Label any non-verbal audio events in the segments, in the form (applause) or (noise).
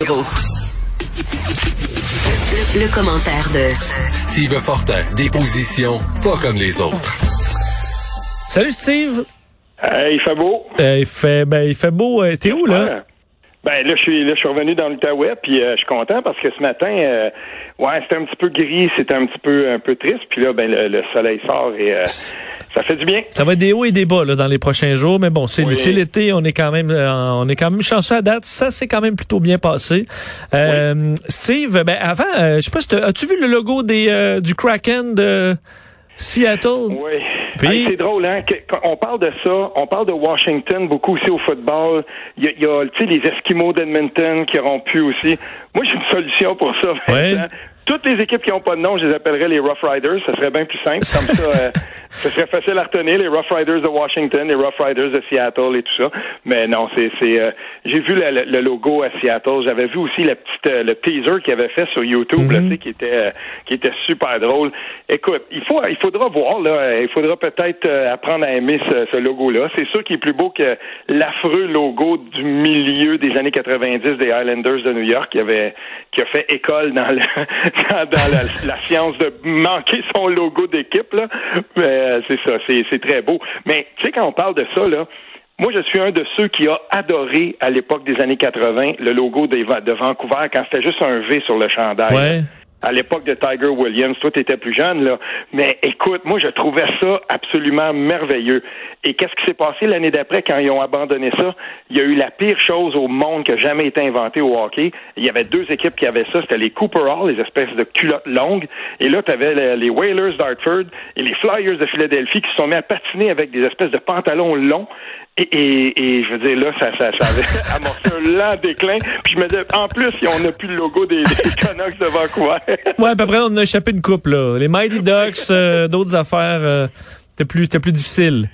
Le, commentaire de Steve Fortin, des positions pas comme les autres. Salut Steve. Euh, il fait beau. Euh, il fait ben il fait beau. Euh, T'es où là? Ben là, je suis là, je suis revenu dans l'Outaouais, puis je suis content parce que ce matin, ouais, c'était un petit peu gris, c'était un petit peu un peu triste, puis là, ben le, soleil sort et ça fait du bien. Ça va être des hauts et des bas là, dans les prochains jours, mais bon, c'est l'été, on est quand même on est quand même chanceux à date. Ça s'est quand même plutôt bien passé. Steve, ben avant, je sais pas, as-tu vu le logo des du Kraken de Seattle? Oui c'est drôle, hein? on parle de ça, on parle de Washington beaucoup aussi au football. Il y a, il y a les Esquimaux d'Edmonton qui auront pu aussi. Moi, j'ai une solution pour ça. Toutes les équipes qui n'ont pas de nom, je les appellerais les Rough Riders. Ça serait bien plus simple. Comme ça, (laughs) euh, ce serait facile à retenir. Les Rough Riders de Washington, les Rough Riders de Seattle et tout ça. Mais non, c'est, c'est. Euh, j'ai vu le, logo à Seattle. J'avais vu aussi la petite, euh, le teaser qu'il avait fait sur YouTube, mm qui était, qui était super drôle. Écoute, il faut, il faudra voir là. Il faudra peut-être apprendre à aimer ce, ce logo-là. C'est sûr qu'il est plus beau que l'affreux logo du milieu des années 90 des Highlanders de New York, qui avait, qui a fait école dans le (laughs) dans la, science de manquer son logo d'équipe, là. Mais euh, c'est ça, c'est très beau. Mais tu sais, quand on parle de ça, là, moi, je suis un de ceux qui a adoré à l'époque des années 80 le logo de, Vancouver quand c'était juste un V sur le chandail. À l'époque de Tiger Williams. Toi, tu étais plus jeune, là. Mais écoute, moi, je trouvais ça absolument merveilleux. Et qu'est-ce qui s'est passé l'année d'après quand ils ont abandonné ça? Il y a eu la pire chose au monde qui a jamais été inventée au hockey. Il y avait deux équipes qui avaient ça. C'était les Cooper Hall, les espèces de culottes longues. Et là, tu avais les, Whalers d'Hartford et les Flyers de Philadelphie qui se sont mis à patiner avec des espèces de pantalons longs. Et, et, je veux dire, là, ça, ça, ça avait (laughs) amorcé un lent déclin. Puis je me disais, en plus, on n'a plus le logo des, des (laughs) Canucks de Vancouver. ouais, à peu près, on a échappé une coupe, là. Les Mighty (laughs) Ducks, euh, d'autres affaires, euh, c'était plus, plus difficile.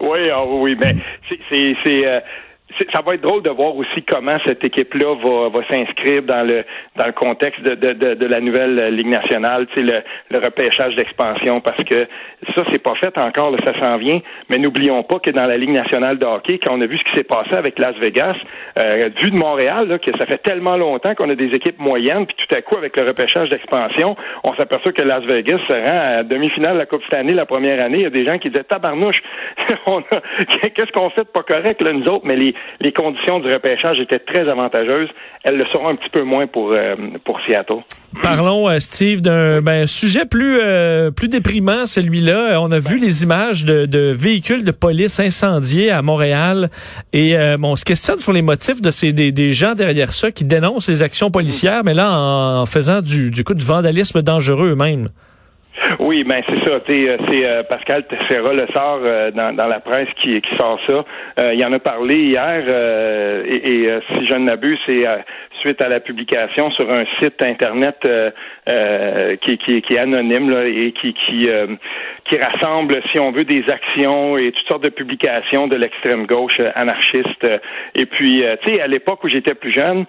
Oui, ah, oui, mais c'est, euh, ça va être drôle de voir aussi comment cette équipe-là va, va s'inscrire dans le dans le contexte de, de, de, la nouvelle Ligue nationale, le, le repêchage d'expansion, parce que ça, c'est pas fait encore, là, ça s'en vient. Mais n'oublions pas que dans la Ligue nationale de hockey, quand on a vu ce qui s'est passé avec Las Vegas, euh, vu de Montréal, là, que ça fait tellement longtemps qu'on a des équipes moyennes, puis tout à coup, avec le repêchage d'expansion, on s'aperçoit que Las Vegas se rend à demi-finale de la Coupe Stanley la première année. Il y a des gens qui disaient tabarnouche, (laughs) qu'est-ce qu'on fait de pas correct, là, nous autres, mais les les conditions du repêchage étaient très avantageuses. Elles le seront un petit peu moins pour, euh, pour Seattle. Parlons, euh, Steve, d'un ben, sujet plus, euh, plus déprimant, celui-là. On a vu les images de, de, véhicules de police incendiés à Montréal. Et bon, on se questionne sur les motifs de ces des, des, gens derrière ça qui dénoncent les actions policières, mais là, en, faisant du, du coup du vandalisme dangereux eux-mêmes. Oui, ben c'est ça. Euh, c'est euh, Pascal Tessera le sort euh, dans, dans, la presse qui, qui sort ça. il en a parlé hier et, et si je ne m'abuse, c'est suite à la publication sur un site internet qui, qui, qui, est anonyme là, et qui qui, qui rassemble, si on veut, des actions et toutes sortes de publications de l'extrême gauche anarchiste. Et puis, tu sais, à l'époque où j'étais plus jeune,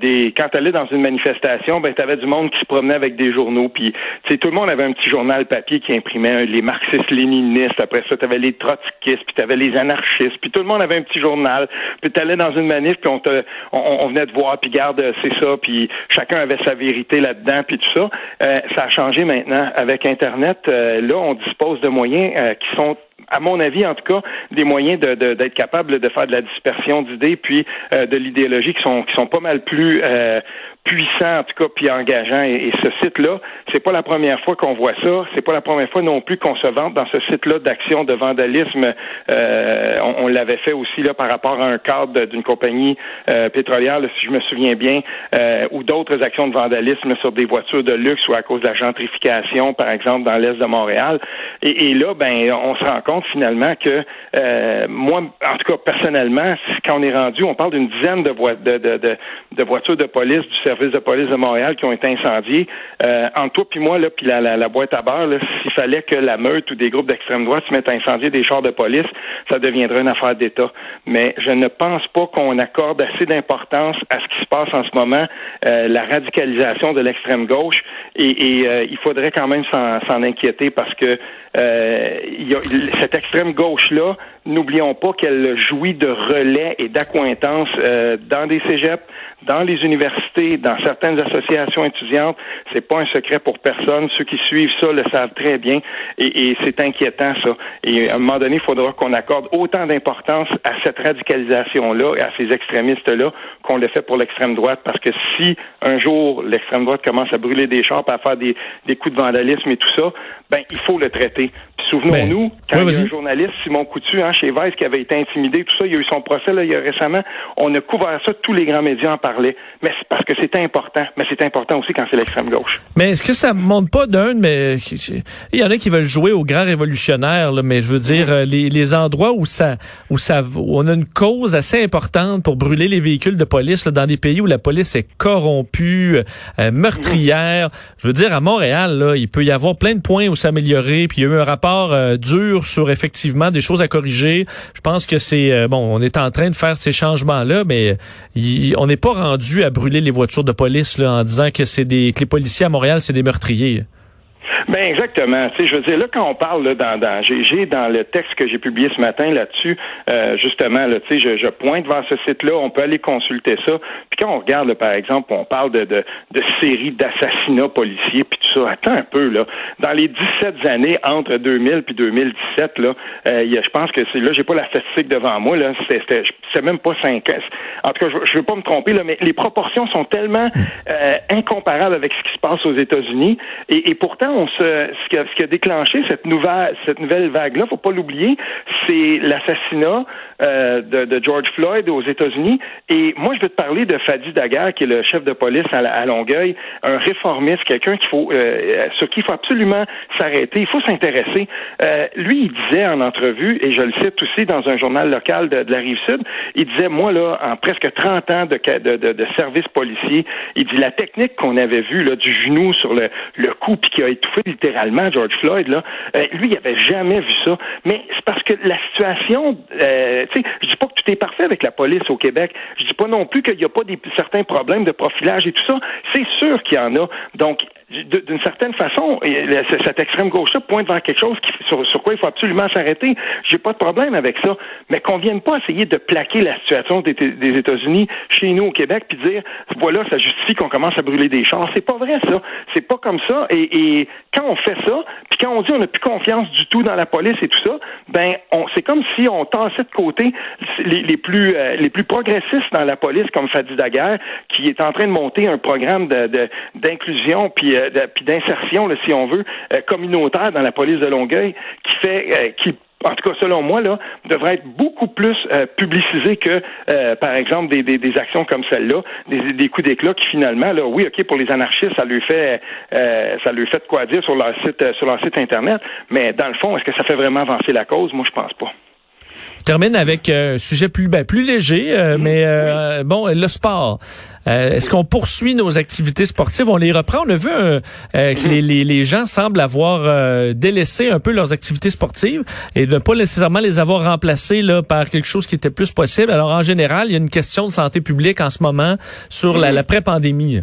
des quand tu allais dans une manifestation, ben tu avais du monde qui se promenait avec des journaux. Puis, tu sais, tout le monde avait un petit journal papier qui imprimait les marxistes-léninistes. Après ça, tu avais les trotskistes, puis tu avais les anarchistes, puis tout le monde avait un petit journal. Puis tu allais dans une manif, puis on, te, on, venait te voir, puis garde, c'est ça, puis chacun avait sa vérité là-dedans, puis tout ça. Euh, ça a changé maintenant. Avec Internet, euh, là, on dispose de moyens euh, qui sont à mon avis, en tout cas, des moyens d'être de, capable de faire de la dispersion d'idées, puis de l'idéologie qui sont qui sont pas mal plus puissant, en tout cas, puis engageant. Et, ce site-là, c'est pas la première fois qu'on voit ça. C'est pas la première fois non plus qu'on se vante dans ce site-là d'action de vandalisme. Euh, on, l'avait fait aussi là par rapport à un cadre d'une compagnie euh, pétrolière, si je me souviens bien, euh, ou d'autres actions de vandalisme sur des voitures de luxe ou à cause de la gentrification, par exemple, dans l'est de Montréal. Et, là, ben, on se rend compte finalement que moi, en tout cas personnellement, quand on est rendu, on parle d'une dizaine de, de, voitures de police du service de police de Montréal qui ont été incendiés. Euh, entre toi puis moi, là, puis la, boîte à beurre, s'il fallait que la meute ou des groupes d'extrême droite se mettent à incendier des chars de police, ça deviendrait une affaire d'État. Mais je ne pense pas qu'on accorde assez d'importance à ce qui se passe en ce moment, euh, la radicalisation de l'extrême gauche, et, euh, il faudrait quand même s'en inquiéter parce que euh, cette extrême gauche-là, n'oublions pas qu'elle jouit de relais et d'accointance euh, dans des cégeps, dans les universités, dans certaines associations étudiantes. C'est pas un secret pour personne. Ceux qui suivent ça le savent très bien et, et c'est inquiétant ça. Et à un moment donné, il faudra qu'on accorde autant d'importance à cette radicalisation-là et à ces extrémistes-là qu'on le fait pour l'extrême droite parce que si un jour l'extrême droite commence à brûler des champs, à faire des, des coups de vandalisme et tout ça, ben il faut le traiter. Souvenons-nous, ben, quand il y a un journaliste, Simon Coutu, hein, chez Vice, qui avait été intimidé, tout ça, il y a eu son procès là, il y a récemment, on a couvert ça, tous les grands médias en parlaient. Mais c'est parce que c'est important. Mais c'est important aussi quand c'est l'extrême gauche. Mais est-ce que ça ne montre pas d'un, mais il y en a qui veulent jouer au grand révolutionnaire, là, mais je veux dire, euh, les, les endroits où ça, où ça, où on a une cause assez importante pour brûler les véhicules de police là, dans des pays où la police est corrompue, euh, meurtrière. Je veux dire, à Montréal, là, il peut y avoir plein de points où s'améliorer. Puis il y a eu un rapport euh, dur sur effectivement des choses à corriger. Je pense que c'est euh, bon, on est en train de faire ces changements-là, mais on n'est pas rendu à brûler les voitures de police en disant que c'est des que les policiers à Montréal, c'est des meurtriers. Ben exactement. Tu sais, je veux dire là quand on parle là, dans, dans j'ai dans le texte que j'ai publié ce matin là-dessus, euh, justement tu sais, je, pointe vers ce site-là. On peut aller consulter ça. Puis quand on regarde, par exemple, on parle de de, séries d'assassinats policiers ça. Attends un peu là. Dans les 17 années entre 2000 puis 2017 là, euh, je pense que c'est là, j'ai pas la statistique devant moi là. C'était c'est même pas 5 ans. En tout cas, je, je veux pas me tromper là, mais les proportions sont tellement euh, incomparables avec ce qui se passe aux États-Unis. Et, et pourtant, on ce, qui a, ce qui a déclenché cette nouvelle, cette nouvelle vague-là, faut pas l'oublier, c'est l'assassinat euh, de, de, George Floyd aux États-Unis. Et moi, je veux te parler de Fadi Daguerre, qui est le chef de police à, à Longueuil, un réformiste, quelqu'un qu'il faut, euh, sur qui il faut absolument s'arrêter, il faut s'intéresser. Euh, lui, il disait en entrevue, et je le cite aussi dans un journal local de, la Rive-Sud, il disait, moi, là, en presque 30 ans de, de, de, service policier, il dit, la technique qu'on avait vue, là, du genou sur le, le cou, puis qui a étouffé littéralement George Floyd, là, euh, lui, il avait jamais vu ça. Mais c'est parce que la situation, euh, tu sais, je dis pas que tout est parfait avec la police au Québec. Je dis pas non plus qu'il n'y a pas des, certains problèmes de profilage et tout ça. C'est sûr qu'il y en a. Donc, d'une certaine façon, cette extrême gauche-là pointe vers quelque chose sur, quoi il faut absolument s'arrêter. J'ai pas de problème avec ça, mais qu'on vienne pas essayer de plaquer la situation des, États-Unis chez nous au Québec puis dire voilà, ça justifie qu'on commence à brûler des champs. C'est pas vrai ça. C'est pas comme ça. Et, quand on fait ça, puis quand on dit on n'a plus confiance du tout dans la police et tout ça, ben c'est comme si on tassait de côté les, plus euh, les plus progressistes dans la police comme Fadi Daguerre qui est en train de monter un programme de d'inclusion puis euh, puis d'insertion si on veut euh, communautaire dans la police de Longueuil qui fait qui en tout cas selon moi, là, devrait être beaucoup plus euh, publicisé que, euh, par exemple, des, des, des, actions comme celle-là, des, des coups d'éclat qui finalement, là, oui, ok, pour les anarchistes, ça lui fait, euh, ça lui fait quoi dire sur leur site, sur leur site internet, mais dans le fond, est-ce que ça fait vraiment avancer la cause? Moi, je pense pas. Je termine avec un sujet plus ben, plus léger, mm-hmm. mais bon, le sport. Euh, est-ce qu'on poursuit nos activités sportives? On les reprend. On a vu euh, euh, que les, les, les, gens semblent avoir délaissé un peu leurs activités sportives et ne pas nécessairement les avoir remplacées là, par quelque chose qui était plus possible. Alors, en général, il y a une question de santé publique en ce moment sur la, la pré-pandémie.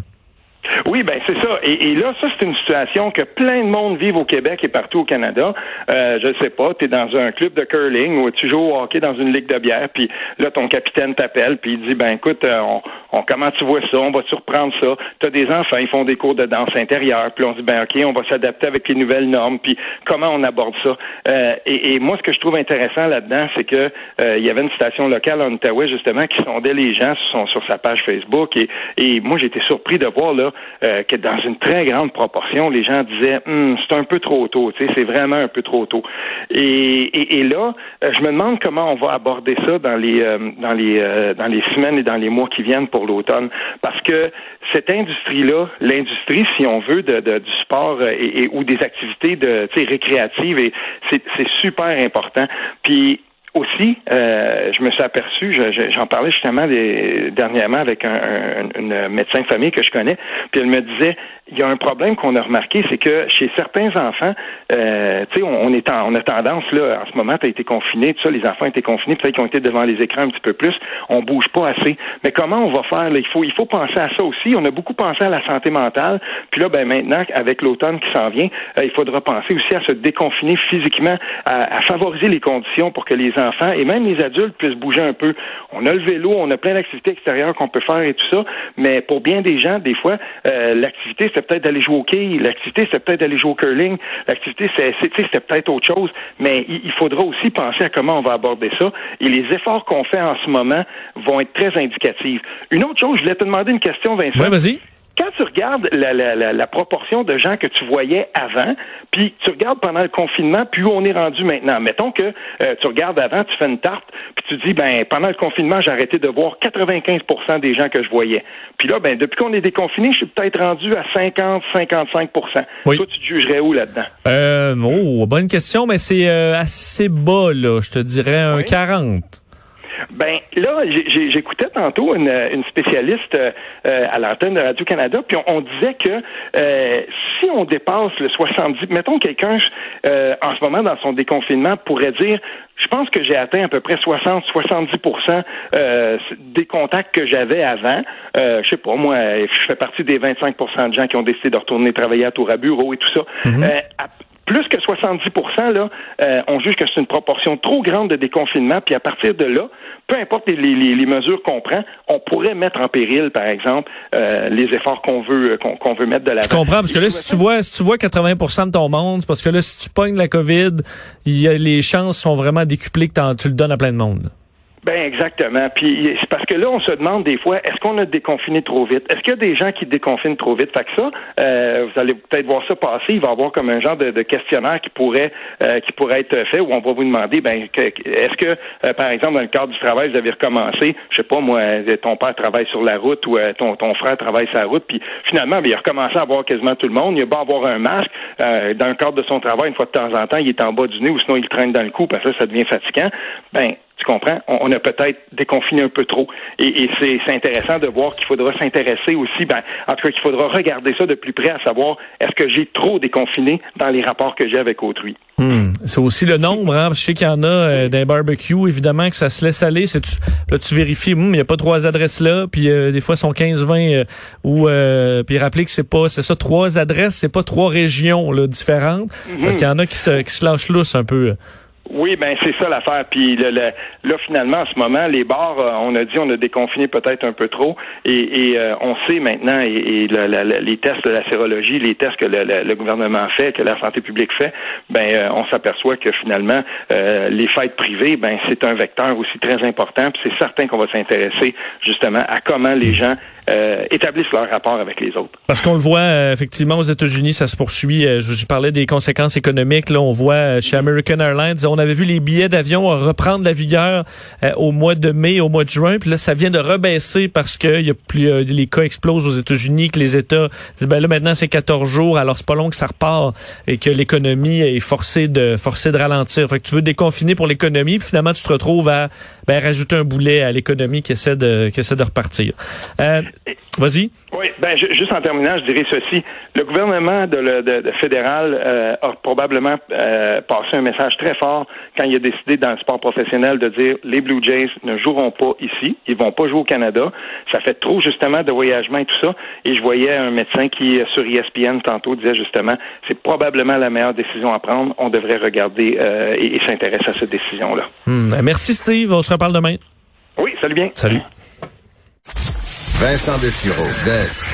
Oui, ben c'est ça. Et, et, là, ça, c'est une situation que plein de monde vivent au Québec et partout au Canada. Euh, je sais pas, tu es dans un club de curling ou tu joues au hockey dans une ligue de bière, puis là, ton capitaine t'appelle, puis il dit, ben écoute, euh, on, on, comment tu vois ça? On va surprendre ça? Tu as des enfants, ils font des cours de danse intérieure, puis on dit, ben ok, on va s'adapter avec les nouvelles normes, puis comment on aborde ça? Euh, et, et, moi, ce que je trouve intéressant là-dedans, c'est que euh, il y avait une station locale en Outaouais, justement, qui sondait les gens sur, sa page Facebook, et, et moi, j'étais surpris de voir, là, euh, que dans une très grande proportion, les gens disaient hum, c'est un peu trop tôt, c'est vraiment un peu trop tôt. Et, là, euh, je me demande comment on va aborder ça dans les euh, dans les dans les semaines et dans les mois qui viennent pour l'automne, parce que cette industrie-là, l'industrie, si on veut, de, du sport et, ou des activités de récréatives, c'est super important. Puis aussi, euh, je me suis aperçu, j'en parlais justement des, dernièrement avec un, une médecin de famille que je connais, puis elle me disait, il y a un problème qu'on a remarqué, c'est que chez certains enfants, euh, tu sais, on, est en, on a tendance là, en ce moment, tu as été confiné, tout ça, les enfants été confinés, peut-être qu'ils ont été devant les écrans un petit peu plus, on bouge pas assez. Mais comment on va faire là? Il faut, il faut penser à ça aussi. On a beaucoup pensé à la santé mentale, puis là, ben maintenant, avec l'automne qui s'en vient, euh, il faudra penser aussi à se déconfiner physiquement, à, à favoriser les conditions pour que les enfants enfants et même les adultes puissent bouger un peu. On a le vélo, on a plein d'activités extérieures qu'on peut faire et tout ça, mais pour bien des gens, des fois, euh, l'activité, c'est peut-être d'aller jouer au quai, l'activité, c'est peut-être d'aller jouer au curling, l'activité, c'est, peut-être autre chose, mais il, faudra aussi penser à comment on va aborder ça, et les efforts qu'on fait en ce moment vont être très indicatifs. Une autre chose, je voulais te demander une question, Vincent. Oui, vas-y quand tu regardes la, la, la, proportion de gens que tu voyais avant, puis tu regardes pendant le confinement, puis où on est rendu maintenant. Mettons que euh, tu regardes avant, tu fais une tarte, puis tu dis, ben pendant le confinement, j'ai arrêté de voir 95% des gens que je voyais. Puis là, ben depuis qu'on est déconfiné, je suis peut-être rendu à 50-55 oui. Toi, tu te jugerais où là-dedans? Euh, oh, bonne question, mais c'est euh, assez bas, là. Je te dirais un 40. Ben là, j'écoutais tantôt une, une spécialiste euh, à l'antenne de Radio-Canada, puis on, disait que euh, si on dépasse le 70, mettons quelqu'un euh, en ce moment dans son déconfinement pourrait dire je pense que j'ai atteint à peu près 60-70% euh, des contacts que j'avais avant. Euh, je sais pas, moi, je fais partie des 25% de gens qui ont décidé de retourner travailler à tour à bureau et tout ça. Mm-hmm. euh, plus que 70 là, euh, on juge que c'est une proportion trop grande de déconfinement, puis à partir de là, peu importe les, les, mesures qu'on prend, on pourrait mettre en péril, par exemple, euh, les efforts qu'on veut qu'on veut mettre de la. Je comprends, parce que là, si tu vois, si tu vois 80% de ton monde, parce que là, si tu pognes la COVID, y a, les chances sont vraiment décuplées que tu le donnes à plein de monde. Ben exactement. Puis c'est parce que là, on se demande des fois, est-ce qu'on a déconfiné trop vite? Est-ce qu'il y a des gens qui déconfinent trop vite? Fait que ça, euh, vous allez peut-être voir ça passer. Il va y avoir comme un genre de, questionnaire qui pourrait euh, qui pourrait être fait où on va vous demander, ben est-ce que euh, par exemple dans le cadre du travail, vous avez recommencé, je sais pas moi, ton père travaille sur la route ou ton ton frère travaille sur la route, puis finalement, ben, il a recommencé à voir quasiment tout le monde. Il a pas avoir un masque dans le cadre de son travail une fois de temps en temps, il est en bas du nez ou sinon il traîne dans le cou parce que ça devient fatigant. Ben tu comprends? On, a peut-être déconfiné un peu trop. Et, c'est intéressant de voir qu'il faudra s'intéresser aussi, ben, en tout cas, qu'il faudra regarder ça de plus près, à savoir, est-ce que j'ai trop déconfiné dans les rapports que j'ai avec autrui? Hmm. C'est aussi le nombre. Hein? Je sais qu'il y en a euh, des barbecues, évidemment, que ça se laisse aller. C'est là, tu vérifies, hmm, il n'y a pas trois adresses là, puis euh, des fois, ils sont 15-20. Euh, ou puis rappeler que c'est pas, c'est ça, trois adresses, c'est pas trois régions là, différentes. Mm-hmm. Parce qu'il y en a qui se, qui se lâchent lousse un peu. Oui, ben c'est ça l'affaire. Puis le, là, finalement, en ce moment, les bars, euh, on a dit, on a déconfiné peut-être un peu trop, et, et euh, on sait maintenant, et, les tests de la sérologie, les tests que le, gouvernement fait, que la santé publique fait, ben euh, on s'aperçoit que finalement, les fêtes privées, ben c'est un vecteur aussi très important. Puis c'est certain qu'on va s'intéresser justement à comment les gens établissent leur rapport avec les autres. Parce qu'on le voit effectivement aux États-Unis, ça se poursuit. Je, je, parlais des conséquences économiques. Là, on voit chez American Airlines on avait vu les billets d'avion reprendre la vigueur euh, au mois de mai, au mois de juin, puis là ça vient de rebaisser parce que y a plus euh, les cas explosent aux États-Unis, que les États disent ben là maintenant c'est 14 jours, alors c'est pas long que ça repart et que l'économie est forcée de forcée de ralentir. Fait que tu veux déconfiner pour l'économie, puis finalement tu te retrouves à ben, rajouter un boulet à l'économie qui essaie de qui essaie de repartir. Euh, Vas-y. Oui, ben juste en terminant, je dirais ceci. Le gouvernement de, de, fédéral euh, a probablement euh, passé un message très fort quand il a décidé dans le sport professionnel de dire les Blue Jays ne joueront pas ici, ils vont pas jouer au Canada. Ça fait trop justement de voyagement et tout ça. Et je voyais un médecin qui sur ESPN tantôt disait justement c'est probablement la meilleure décision à prendre. On devrait regarder euh, et, s'intéresser à cette décision là. Hmm. Ben, merci Steve, on se reparle demain. Oui, salut bien. Salut. Vincent Dessureau, Des.